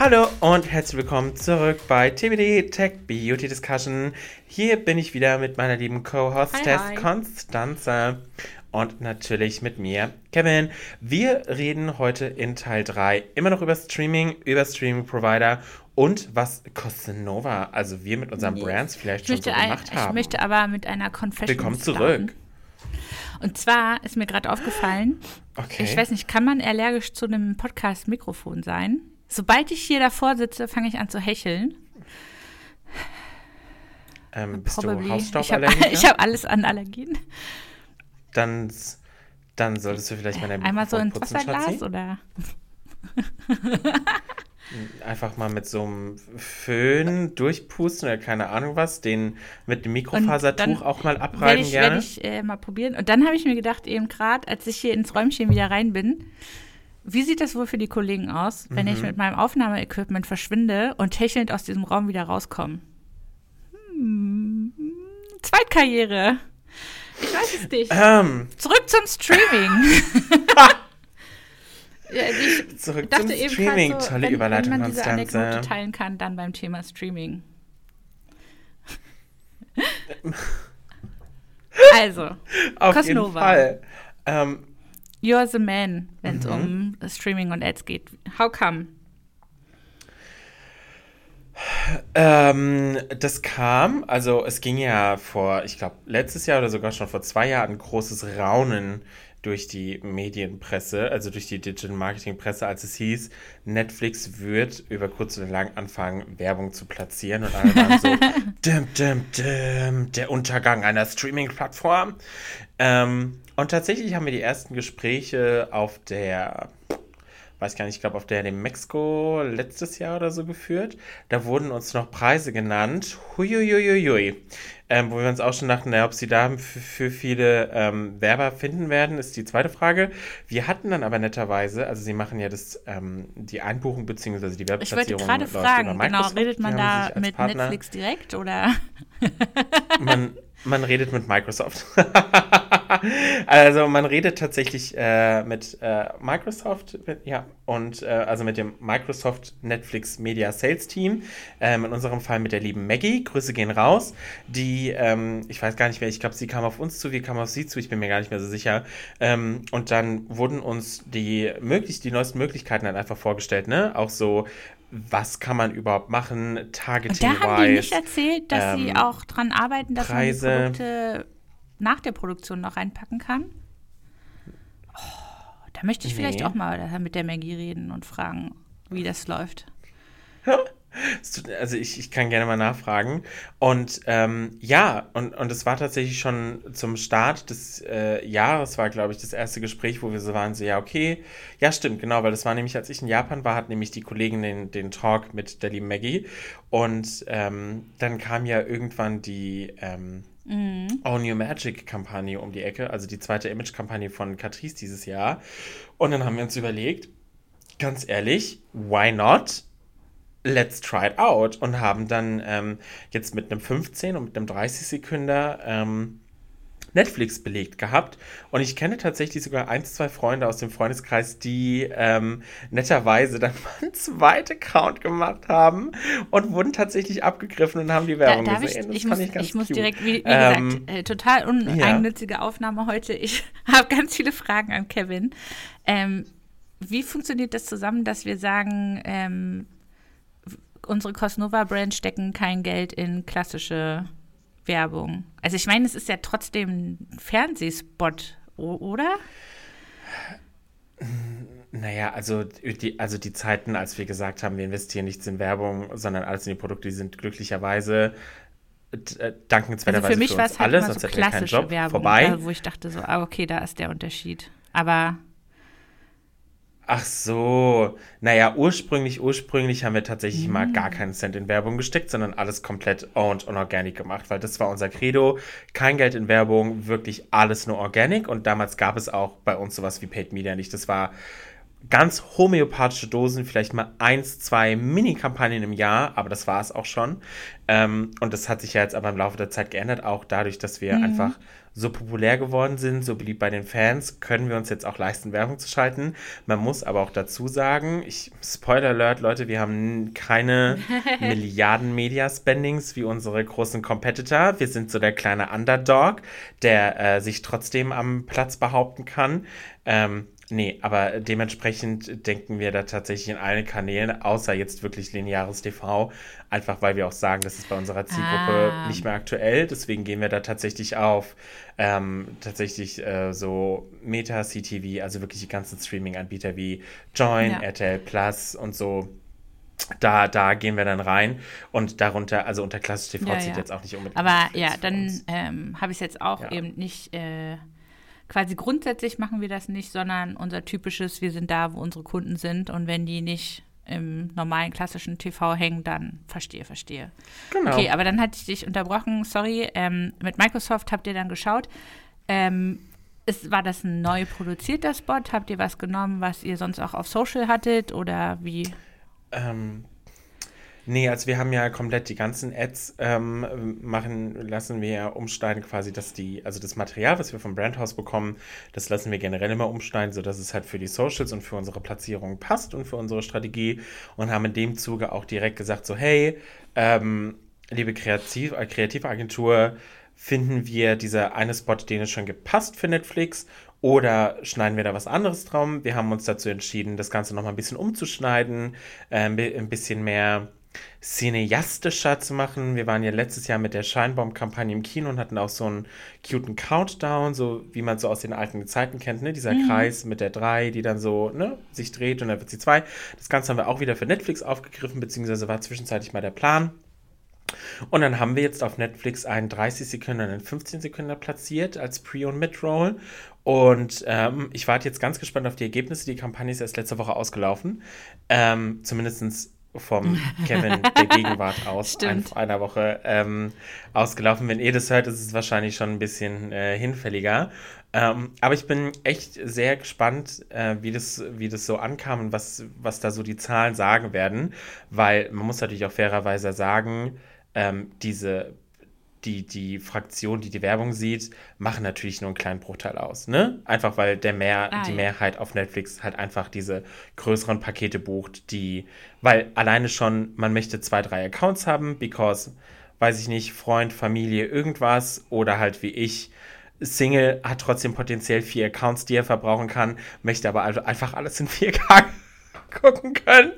Hallo und herzlich willkommen zurück bei TBD Tech Beauty Discussion. Hier bin ich wieder mit meiner lieben Co-Hostess Konstanze und natürlich mit mir, Kevin. Wir reden heute in Teil 3 immer noch über Streaming, über Streaming-Provider und was Costanova, also wir mit unseren. Brands vielleicht schon so gemacht ein, haben. Ich möchte aber mit einer Confession Willkommen zurück. Und zwar ist mir gerade aufgefallen, okay. ich weiß nicht, kann man allergisch zu einem Podcast-Mikrofon sein? Sobald ich hier davor sitze, fange ich an zu hecheln. Ähm, bist Probably. du Hausstauballergiker? Ich habe hab alles an Allergien dann, dann solltest du vielleicht mal dein Einmal so ins Wasserglas oder? Einfach mal mit so einem Föhn durchpusten oder keine Ahnung was, den mit dem Mikrofasertuch auch mal abreiben ich, gerne. Werde ich äh, mal probieren. Und dann habe ich mir gedacht, eben gerade, als ich hier ins Räumchen wieder rein bin, wie sieht das wohl für die Kollegen aus, wenn mhm. ich mit meinem Aufnahmeequipment verschwinde und hechelnd aus diesem Raum wieder rauskomme? Hm, Zweitkarriere. Ich weiß es nicht. Ähm. Zurück zum Streaming. ja, ich Zurück zum Streaming. So, Tolle wenn, Überleitung, wenn man diese Anekdote teilen kann, dann beim Thema Streaming. also, Auf Cosnova. jeden Fall. Ähm, You're the man, wenn es mhm. um Streaming und Ads geht. How come? Ähm, das kam, also es ging ja vor, ich glaube, letztes Jahr oder sogar schon vor zwei Jahren ein großes Raunen durch die Medienpresse, also durch die Digital Marketing Presse, als es hieß, Netflix wird über kurz oder lang anfangen, Werbung zu platzieren. Und alle waren so, dim, dim, dim, der Untergang einer Streaming-Plattform. Ähm, und tatsächlich haben wir die ersten Gespräche auf der weiß gar nicht, ich glaube, auf der in Mexiko letztes Jahr oder so geführt. Da wurden uns noch Preise genannt. Huiuiuiui. Ähm, wo wir uns auch schon dachten, naja, ob sie da für, für viele ähm, Werber finden werden, ist die zweite Frage. Wir hatten dann aber netterweise, also sie machen ja das, ähm, die Einbuchung bzw. die Werbeplatzierung. Ich wollte gerade fragen, genau, redet man da mit Partner. Netflix direkt oder? man, man redet mit Microsoft. also man redet tatsächlich äh, mit äh, Microsoft, mit, ja, und äh, also mit dem Microsoft Netflix Media Sales Team. Ähm, in unserem Fall mit der lieben Maggie. Grüße gehen raus. Die, ähm, ich weiß gar nicht mehr, ich glaube, sie kam auf uns zu, wir kamen auf sie zu, ich bin mir gar nicht mehr so sicher. Ähm, und dann wurden uns die möglich, die neuesten Möglichkeiten dann einfach vorgestellt, ne? Auch so was kann man überhaupt machen, targeting Und da haben die nicht erzählt, dass ähm, sie auch dran arbeiten, dass Preise. man die Produkte nach der Produktion noch reinpacken kann? Oh, da möchte ich nee. vielleicht auch mal mit der Maggie reden und fragen, wie das läuft. Also ich, ich kann gerne mal nachfragen. Und ähm, ja, und, und es war tatsächlich schon zum Start des äh, Jahres, war, glaube ich, das erste Gespräch, wo wir so waren, so, ja, okay. Ja, stimmt, genau, weil das war nämlich, als ich in Japan war, hat nämlich die Kollegin den, den Talk mit der lieben Maggie. Und ähm, dann kam ja irgendwann die ähm, mhm. All New Magic-Kampagne um die Ecke, also die zweite Image-Kampagne von Catrice dieses Jahr. Und dann haben wir uns überlegt, ganz ehrlich, why not? Let's try it out und haben dann ähm, jetzt mit einem 15 und mit einem 30 Sekünder ähm, Netflix belegt gehabt. Und ich kenne tatsächlich sogar ein, zwei Freunde aus dem Freundeskreis, die ähm, netterweise dann mal einen zweiten Account gemacht haben und wurden tatsächlich abgegriffen und haben die Werbung da, gesehen. Ich, ich, muss, ich, ich muss, direkt, wie, wie ähm, gesagt, äh, total uneigennützige ja. Aufnahme heute. Ich habe ganz viele Fragen an Kevin. Ähm, wie funktioniert das zusammen, dass wir sagen, ähm, unsere Cosnova-Brand stecken kein Geld in klassische Werbung. Also ich meine, es ist ja trotzdem ein Fernsehspot, oder? Naja, also die, also die Zeiten, als wir gesagt haben, wir investieren nichts in Werbung, sondern alles in die Produkte, die sind glücklicherweise äh, dankenswerterweise also für mich uns es halt alle, sonst so Job Werbung, vorbei. Wo ich dachte so, ah, okay, da ist der Unterschied. Aber Ach so, naja, ursprünglich, ursprünglich haben wir tatsächlich mhm. mal gar keinen Cent in Werbung gesteckt, sondern alles komplett owned und organic gemacht, weil das war unser Credo. Kein Geld in Werbung, wirklich alles nur organic und damals gab es auch bei uns sowas wie Paid Media nicht. Das war ganz homöopathische Dosen, vielleicht mal eins, zwei Mini-Kampagnen im Jahr, aber das war es auch schon. Ähm, und das hat sich ja jetzt aber im Laufe der Zeit geändert, auch dadurch, dass wir mhm. einfach so populär geworden sind, so beliebt bei den Fans, können wir uns jetzt auch leisten, Werbung zu schalten. Man muss aber auch dazu sagen, ich, Spoiler Alert, Leute, wir haben keine Milliarden Media-Spendings wie unsere großen Competitor. Wir sind so der kleine Underdog, der äh, sich trotzdem am Platz behaupten kann. Ähm, Nee, aber dementsprechend denken wir da tatsächlich in allen Kanälen, außer jetzt wirklich lineares TV, einfach weil wir auch sagen, das ist bei unserer Zielgruppe ah. nicht mehr aktuell. Deswegen gehen wir da tatsächlich auf ähm, tatsächlich äh, so Meta, CTV, also wirklich die ganzen Streaming-Anbieter wie Join, ja. RTL Plus und so. Da, da gehen wir dann rein und darunter, also unter klassisch TV ja, zählt ja. jetzt auch nicht unbedingt. Aber ja, dann ähm, habe ich es jetzt auch eben nicht. Äh quasi grundsätzlich machen wir das nicht, sondern unser typisches, wir sind da, wo unsere Kunden sind und wenn die nicht im normalen klassischen TV hängen, dann verstehe, verstehe. Genau. Okay, aber dann hatte ich dich unterbrochen, sorry. Ähm, mit Microsoft habt ihr dann geschaut. Ähm, ist, war das ein neu produzierter Spot? Habt ihr was genommen, was ihr sonst auch auf Social hattet oder wie? Ähm, Nee, also wir haben ja komplett die ganzen Ads ähm, machen, lassen wir ja umschneiden quasi, dass die, also das Material, was wir vom Brandhaus bekommen, das lassen wir generell immer umschneiden, sodass es halt für die Socials und für unsere Platzierung passt und für unsere Strategie und haben in dem Zuge auch direkt gesagt, so hey, ähm, liebe Kreativ äh, Kreativagentur, finden wir dieser eine Spot, den es schon gepasst für Netflix oder schneiden wir da was anderes drum? Wir haben uns dazu entschieden, das Ganze nochmal ein bisschen umzuschneiden, äh, ein bisschen mehr cineastischer zu machen. Wir waren ja letztes Jahr mit der Scheinbaum-Kampagne im Kino und hatten auch so einen cuten Countdown, so wie man so aus den alten Zeiten kennt, ne? Dieser mhm. Kreis mit der 3, die dann so, ne, sich dreht und dann wird sie 2. Das Ganze haben wir auch wieder für Netflix aufgegriffen, beziehungsweise war zwischenzeitlich mal der Plan. Und dann haben wir jetzt auf Netflix einen 30 Sekunden und einen 15 Sekunden platziert als Pre- und Mid-Roll. Und ähm, ich warte jetzt ganz gespannt auf die Ergebnisse. Die Kampagne ist erst letzte Woche ausgelaufen. Ähm, Zumindest vom Kevin der Gegenwart aus ein, vor einer Woche ähm, ausgelaufen. Wenn ihr das hört, ist es wahrscheinlich schon ein bisschen äh, hinfälliger. Ähm, aber ich bin echt sehr gespannt, äh, wie, das, wie das so ankam und was, was da so die Zahlen sagen werden, weil man muss natürlich auch fairerweise sagen, ähm, diese die, die Fraktion, die die Werbung sieht, machen natürlich nur einen kleinen Bruchteil aus. Ne? Einfach weil der Mehr, ah, die ja. Mehrheit auf Netflix halt einfach diese größeren Pakete bucht, die, weil alleine schon, man möchte zwei, drei Accounts haben, because, weiß ich nicht, Freund, Familie, irgendwas oder halt wie ich, Single hat trotzdem potenziell vier Accounts, die er verbrauchen kann, möchte aber also einfach alles in 4K gucken können.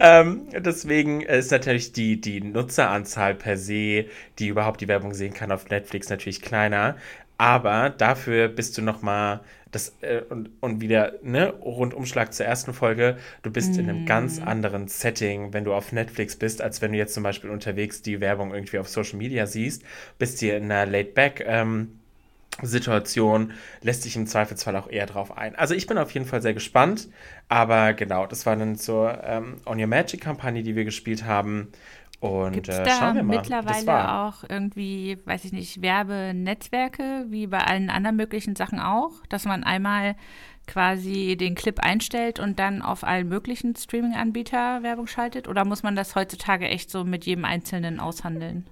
Ähm, deswegen ist natürlich die, die Nutzeranzahl per se, die überhaupt die Werbung sehen kann auf Netflix, natürlich kleiner. Aber dafür bist du noch mal das äh, und, und wieder ne Rundumschlag zur ersten Folge. Du bist mm. in einem ganz mm. anderen Setting, wenn du auf Netflix bist, als wenn du jetzt zum Beispiel unterwegs die Werbung irgendwie auf Social Media siehst. Bist hier in einer Laid Back ähm, Situation lässt sich im Zweifelsfall auch eher drauf ein. Also ich bin auf jeden Fall sehr gespannt, aber genau, das war dann zur ähm, On Your Magic Kampagne, die wir gespielt haben. Und Gibt's äh, schauen wir mal. mittlerweile auch irgendwie, weiß ich nicht, Werbenetzwerke, wie bei allen anderen möglichen Sachen auch, dass man einmal quasi den Clip einstellt und dann auf allen möglichen Streaming-Anbieter Werbung schaltet? Oder muss man das heutzutage echt so mit jedem Einzelnen aushandeln?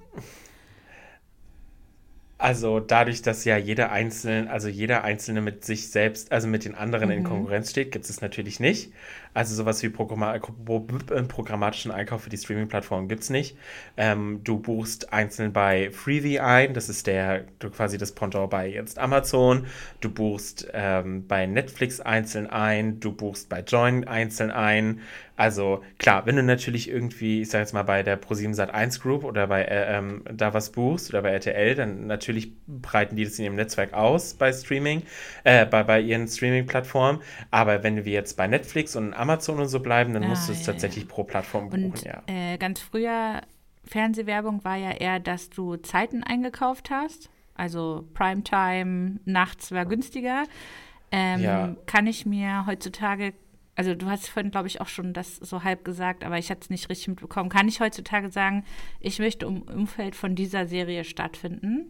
Also dadurch, dass ja jeder Einzelne, also jeder Einzelne mit sich selbst, also mit den anderen mhm. in Konkurrenz steht, gibt es natürlich nicht. Also sowas wie programmatischen Einkauf für die Streaming-Plattform gibt es nicht. Ähm, du buchst einzeln bei Freevee ein, das ist der quasi das Pendant bei jetzt Amazon. Du buchst ähm, bei Netflix einzeln ein, du buchst bei Join einzeln ein. Also klar, wenn du natürlich irgendwie, ich sag jetzt mal bei der Pro7 Sat1 Group oder bei äh, ähm, da was buchst oder bei RTL, dann natürlich breiten die das in ihrem Netzwerk aus bei Streaming, äh, bei, bei ihren Streaming-Plattformen. Aber wenn wir jetzt bei Netflix und Amazon und so bleiben, dann ah, musst du es ja, tatsächlich ja. pro Plattform buchen, und, ja. Äh, ganz früher Fernsehwerbung war ja eher, dass du Zeiten eingekauft hast. Also Primetime, nachts war günstiger. Ähm, ja. Kann ich mir heutzutage also du hast vorhin, glaube ich, auch schon das so halb gesagt, aber ich hatte es nicht richtig mitbekommen. Kann ich heutzutage sagen, ich möchte im Umfeld von dieser Serie stattfinden?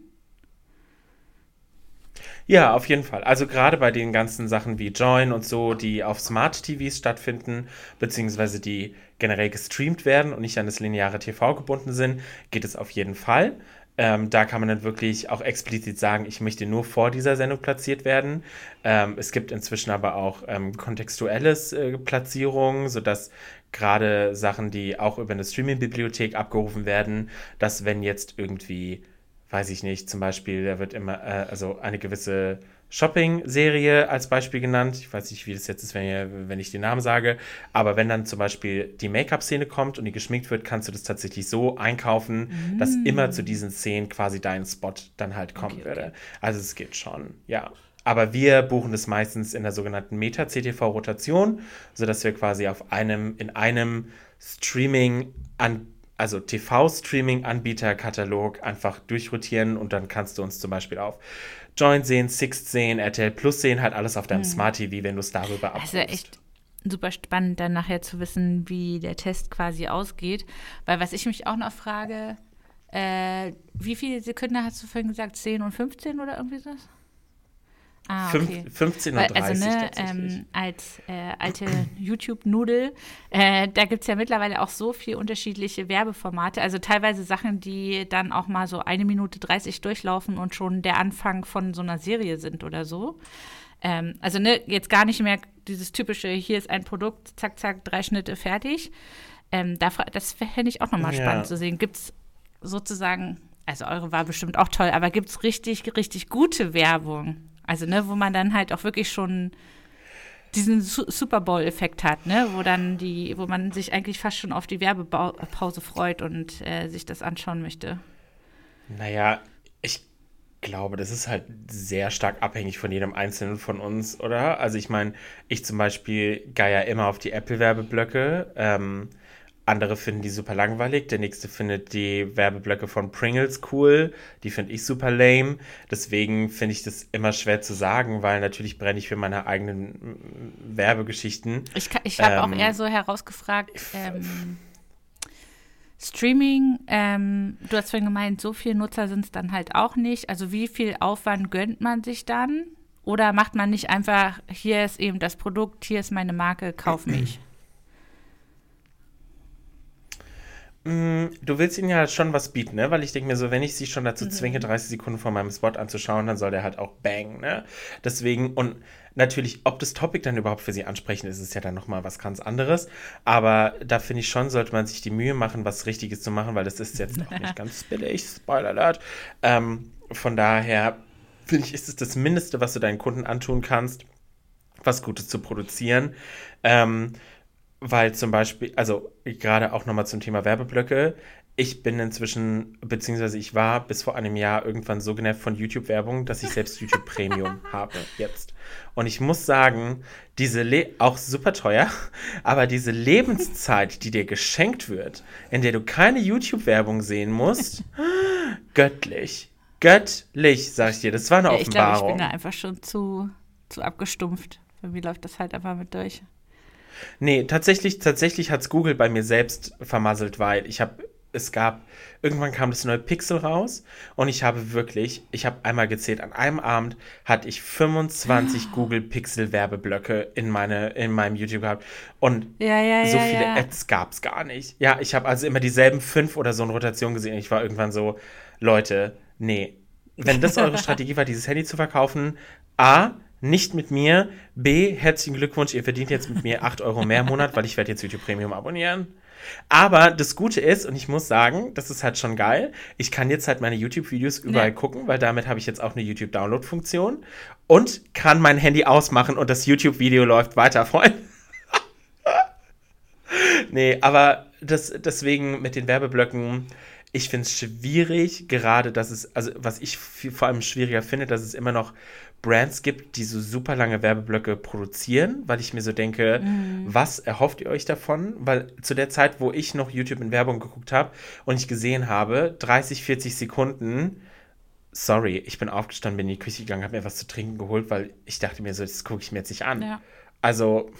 Ja, auf jeden Fall. Also gerade bei den ganzen Sachen wie Join und so, die auf Smart TVs stattfinden, beziehungsweise die generell gestreamt werden und nicht an das lineare TV gebunden sind, geht es auf jeden Fall. Ähm, da kann man dann wirklich auch explizit sagen, ich möchte nur vor dieser Sendung platziert werden. Ähm, es gibt inzwischen aber auch ähm, kontextuelles äh, Platzierung, sodass gerade Sachen, die auch über eine Streaming-Bibliothek abgerufen werden, dass wenn jetzt irgendwie, weiß ich nicht, zum Beispiel, da wird immer, äh, also eine gewisse Shopping-Serie als Beispiel genannt. Ich weiß nicht, wie das jetzt ist, wenn, wenn ich den Namen sage. Aber wenn dann zum Beispiel die Make-up-Szene kommt und die geschminkt wird, kannst du das tatsächlich so einkaufen, mm. dass immer zu diesen Szenen quasi dein Spot dann halt kommen okay, würde. Okay. Also es geht schon, ja. Aber wir buchen das meistens in der sogenannten Meta-CTV-Rotation, sodass wir quasi auf einem, in einem Streaming an also TV-Streaming-Anbieter-Katalog einfach durchrotieren und dann kannst du uns zum Beispiel auf Joint sehen, Sixt sehen, RTL Plus sehen, halt alles auf deinem hm. Smart TV, wenn du es darüber abrufst. Also echt super spannend, dann nachher zu wissen, wie der Test quasi ausgeht. Weil was ich mich auch noch frage, äh, wie viele Sekunden hast du vorhin gesagt? 10 und 15 oder irgendwie so? Ah, okay. 15 und 30 also, ne, ähm, als äh, alte YouTube-Nudel, äh, da gibt es ja mittlerweile auch so viele unterschiedliche Werbeformate. Also teilweise Sachen, die dann auch mal so eine Minute 30 durchlaufen und schon der Anfang von so einer Serie sind oder so. Ähm, also ne, jetzt gar nicht mehr dieses typische, hier ist ein Produkt, zack, zack, drei Schnitte, fertig. Ähm, das fände ich auch nochmal ja. spannend zu sehen. Gibt es sozusagen, also eure war bestimmt auch toll, aber gibt es richtig, richtig gute Werbung? Also, ne, wo man dann halt auch wirklich schon diesen Super Bowl-Effekt hat, ne, wo dann die, wo man sich eigentlich fast schon auf die Werbepause freut und äh, sich das anschauen möchte. Naja, ich glaube, das ist halt sehr stark abhängig von jedem Einzelnen von uns, oder? Also ich meine, ich zum Beispiel gehe ja immer auf die Apple-Werbeblöcke. Ähm, andere finden die super langweilig. Der nächste findet die Werbeblöcke von Pringles cool. Die finde ich super lame. Deswegen finde ich das immer schwer zu sagen, weil natürlich brenne ich für meine eigenen mm, Werbegeschichten. Ich, ich habe ähm, auch eher so herausgefragt, ähm, Streaming, ähm, du hast vorhin gemeint, so viele Nutzer sind es dann halt auch nicht. Also wie viel Aufwand gönnt man sich dann? Oder macht man nicht einfach, hier ist eben das Produkt, hier ist meine Marke, kauf mich? Mm, du willst ihnen ja schon was bieten, ne? Weil ich denke mir so, wenn ich sie schon dazu mhm. zwinge, 30 Sekunden vor meinem Spot anzuschauen, dann soll der halt auch bang, ne? Deswegen, und natürlich, ob das Topic dann überhaupt für sie ansprechen ist, ist ja dann nochmal was ganz anderes. Aber da finde ich schon, sollte man sich die Mühe machen, was Richtiges zu machen, weil das ist jetzt auch nicht ganz billig, Spoiler Alert. Ähm, von daher, finde ich, ist es das Mindeste, was du deinen Kunden antun kannst, was Gutes zu produzieren. Ähm, weil zum Beispiel, also gerade auch nochmal zum Thema Werbeblöcke, ich bin inzwischen, beziehungsweise ich war bis vor einem Jahr irgendwann so genervt von YouTube-Werbung, dass ich selbst YouTube Premium habe jetzt. Und ich muss sagen, diese, Le auch super teuer, aber diese Lebenszeit, die dir geschenkt wird, in der du keine YouTube-Werbung sehen musst, göttlich. Göttlich, sag ich dir. Das war eine ja, Offenbarung. Ich glaube, ich bin da einfach schon zu, zu abgestumpft. Mir läuft das halt einfach mit durch. Nee, tatsächlich, tatsächlich hat es Google bei mir selbst vermasselt, weil ich habe, es gab, irgendwann kam das neue Pixel raus und ich habe wirklich, ich habe einmal gezählt, an einem Abend hatte ich 25 oh. Google Pixel Werbeblöcke in, meine, in meinem YouTube gehabt und ja, ja, so ja, viele Ads gab es gar nicht. Ja, ich habe also immer dieselben fünf oder so in Rotation gesehen. Ich war irgendwann so, Leute, nee, wenn das eure Strategie war, dieses Handy zu verkaufen, A, nicht mit mir. B, herzlichen Glückwunsch, ihr verdient jetzt mit mir 8 Euro mehr im Monat, weil ich werde jetzt YouTube Premium abonnieren. Aber das Gute ist, und ich muss sagen, das ist halt schon geil, ich kann jetzt halt meine YouTube-Videos überall ja. gucken, weil damit habe ich jetzt auch eine YouTube-Download-Funktion und kann mein Handy ausmachen und das YouTube-Video läuft weiter, Freunde. nee, aber das, deswegen mit den Werbeblöcken, ich finde es schwierig, gerade dass es, also was ich vor allem schwieriger finde, dass es immer noch Brands gibt, die so super lange Werbeblöcke produzieren, weil ich mir so denke, mhm. was erhofft ihr euch davon? Weil zu der Zeit, wo ich noch YouTube in Werbung geguckt habe und ich gesehen habe, 30, 40 Sekunden, sorry, ich bin aufgestanden, bin in die Küche gegangen, habe mir was zu trinken geholt, weil ich dachte mir so, das gucke ich mir jetzt nicht an. Ja. Also,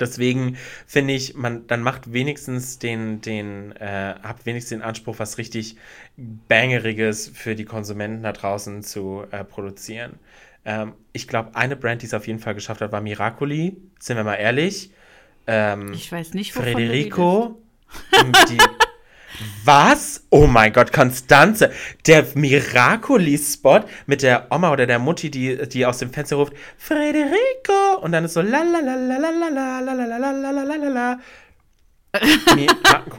Deswegen finde ich, man dann macht wenigstens den, den, äh, habt wenigstens den Anspruch, was richtig Bangeriges für die Konsumenten da draußen zu äh, produzieren. Ähm, ich glaube, eine Brand, die es auf jeden Fall geschafft hat, war Miracoli. Sind wir mal ehrlich. Ähm, ich weiß nicht, wovon Federico. Die, was? Oh mein Gott, Konstanze. Der Miracoli-Spot mit der Oma oder der Mutti, die, die aus dem Fenster ruft, Federico. Und dann ist so la la la la la la la la la la la la la la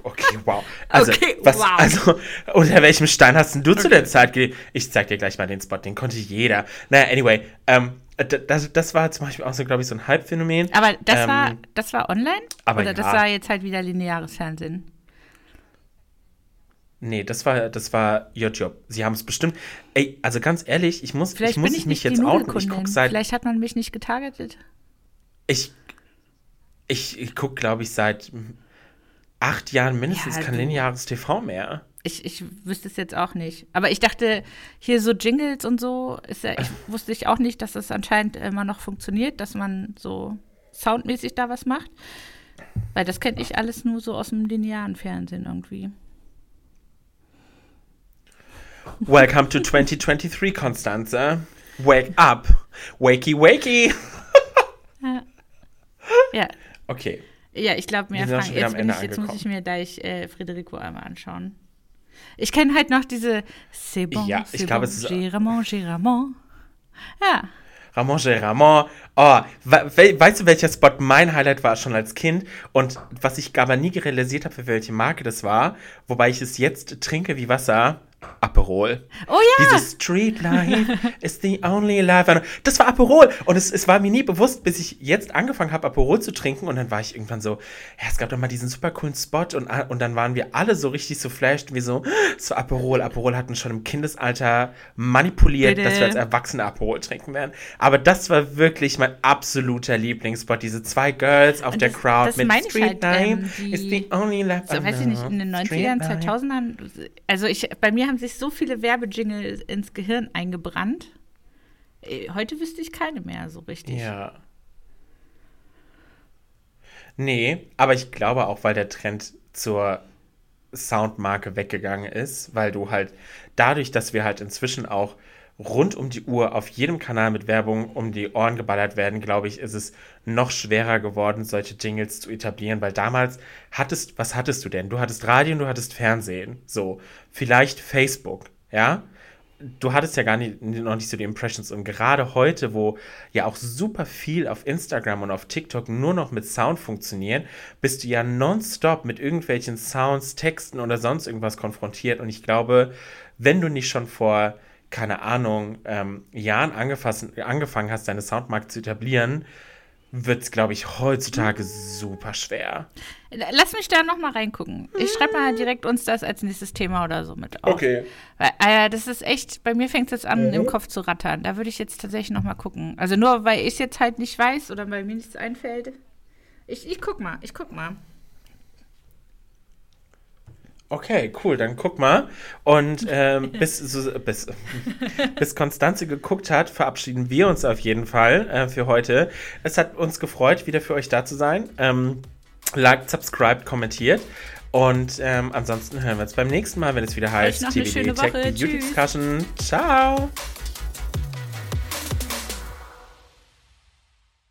Okay, wow. Also, okay, was, wow. also, unter welchem Stein hast denn du okay. zu der Zeit gelebt? Ich zeig dir gleich mal den Spot, den konnte jeder. Naja, anyway, ähm, das, das war zum Beispiel auch so, glaube ich, so ein Halbphänomen. Aber das, ähm, war, das war online? Aber Oder ja. das war jetzt halt wieder lineares Fernsehen? Nee, das war, das war ihr Job. Sie haben es bestimmt. Ey, also ganz ehrlich, ich muss, Vielleicht ich muss ich mich jetzt outen. Ich guck seit. Vielleicht hat man mich nicht getargetet. Ich, ich, ich gucke, glaube ich, seit acht Jahren mindestens ja, kein lineares TV mehr. Ich, ich wüsste es jetzt auch nicht. Aber ich dachte, hier so Jingles und so, ist ja, ich wusste ich auch nicht, dass das anscheinend immer noch funktioniert, dass man so soundmäßig da was macht. Weil das kenne ich alles nur so aus dem linearen Fernsehen irgendwie. Welcome to 2023, Constanze. Wake up. Wakey, wakey. ja. ja. Okay. Ja, ich glaube, mehr Fragen. Jetzt, ich, jetzt muss ich mir gleich äh, Federico einmal anschauen. Ich kenne halt noch diese C'est bon, ja, ich glaube, bon, es ist Géramont, Géramont. Ja. Ramon Ramon. Oh, we weißt du, welcher Spot mein Highlight war schon als Kind und was ich aber nie realisiert habe, für welche Marke das war, wobei ich es jetzt trinke wie Wasser? Aperol. Oh ja! Dieses Street Life is the only life. Das war Aperol. Und es, es war mir nie bewusst, bis ich jetzt angefangen habe, Aperol zu trinken. Und dann war ich irgendwann so, ja, es gab doch mal diesen super coolen Spot. Und, und dann waren wir alle so richtig so flashed, wie so, so Aperol. Aperol hatten schon im Kindesalter manipuliert, Bitte. dass wir als Erwachsene Aperol trinken werden. Aber das war wirklich mein absoluter Lieblingsspot. Diese zwei Girls auf und der das, Crowd das mit Street halt, Life ähm, is the only life. So, weiß ich nicht, in den 90ern, 2000ern. Also ich, bei mir haben sich so viele Werbejingle ins Gehirn eingebrannt. Äh, heute wüsste ich keine mehr so richtig. Ja. Nee, aber ich glaube auch, weil der Trend zur Soundmarke weggegangen ist, weil du halt dadurch, dass wir halt inzwischen auch rund um die Uhr auf jedem Kanal mit Werbung um die Ohren geballert werden, glaube ich, ist es noch schwerer geworden, solche Jingles zu etablieren, weil damals hattest, was hattest du denn? Du hattest Radio und du hattest Fernsehen, so, vielleicht Facebook, ja? Du hattest ja gar nicht, noch nicht so die Impressions und gerade heute, wo ja auch super viel auf Instagram und auf TikTok nur noch mit Sound funktioniert, bist du ja nonstop mit irgendwelchen Sounds, Texten oder sonst irgendwas konfrontiert und ich glaube, wenn du nicht schon vor keine Ahnung, ähm, Jahren angefangen hast, deine Soundmarke zu etablieren, wird es, glaube ich, heutzutage super schwer. Lass mich da noch mal reingucken. Ich schreibe mal direkt uns das als nächstes Thema oder so mit auf. Okay. Weil, äh, das ist echt, bei mir fängt es jetzt an, mhm. im Kopf zu rattern. Da würde ich jetzt tatsächlich noch mal gucken. Also nur, weil ich es jetzt halt nicht weiß oder weil mir nichts einfällt. Ich, ich guck mal, ich guck mal. Okay, cool, dann guck mal. Und ähm, bis, so, bis, bis Konstanze geguckt hat, verabschieden wir uns auf jeden Fall äh, für heute. Es hat uns gefreut, wieder für euch da zu sein. Ähm, liked, subscribed, kommentiert. Und ähm, ansonsten hören wir uns beim nächsten Mal, wenn es wieder heißt TVD Tech Beauty Discussion. Ciao!